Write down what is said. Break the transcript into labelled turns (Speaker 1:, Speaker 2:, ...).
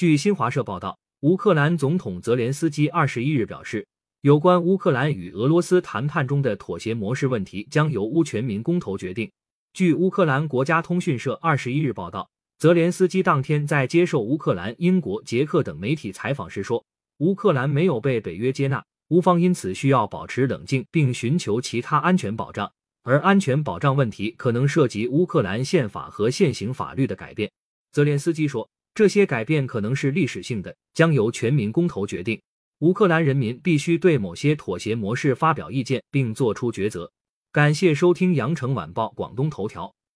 Speaker 1: 据新华社报道，乌克兰总统泽连斯基二十一日表示，有关乌克兰与俄罗斯谈判中的妥协模式问题将由乌全民公投决定。据乌克兰国家通讯社二十一日报道，泽连斯基当天在接受乌克兰、英国、捷克等媒体采访时说，乌克兰没有被北约接纳，乌方因此需要保持冷静，并寻求其他安全保障。而安全保障问题可能涉及乌克兰宪法和现行法律的改变。泽连斯基说，这些改变可能是历史性的，将由全民公投决定。乌克兰人民必须对某些妥协模式发表意见，并做出抉择。感谢收听羊城晚报广东头条。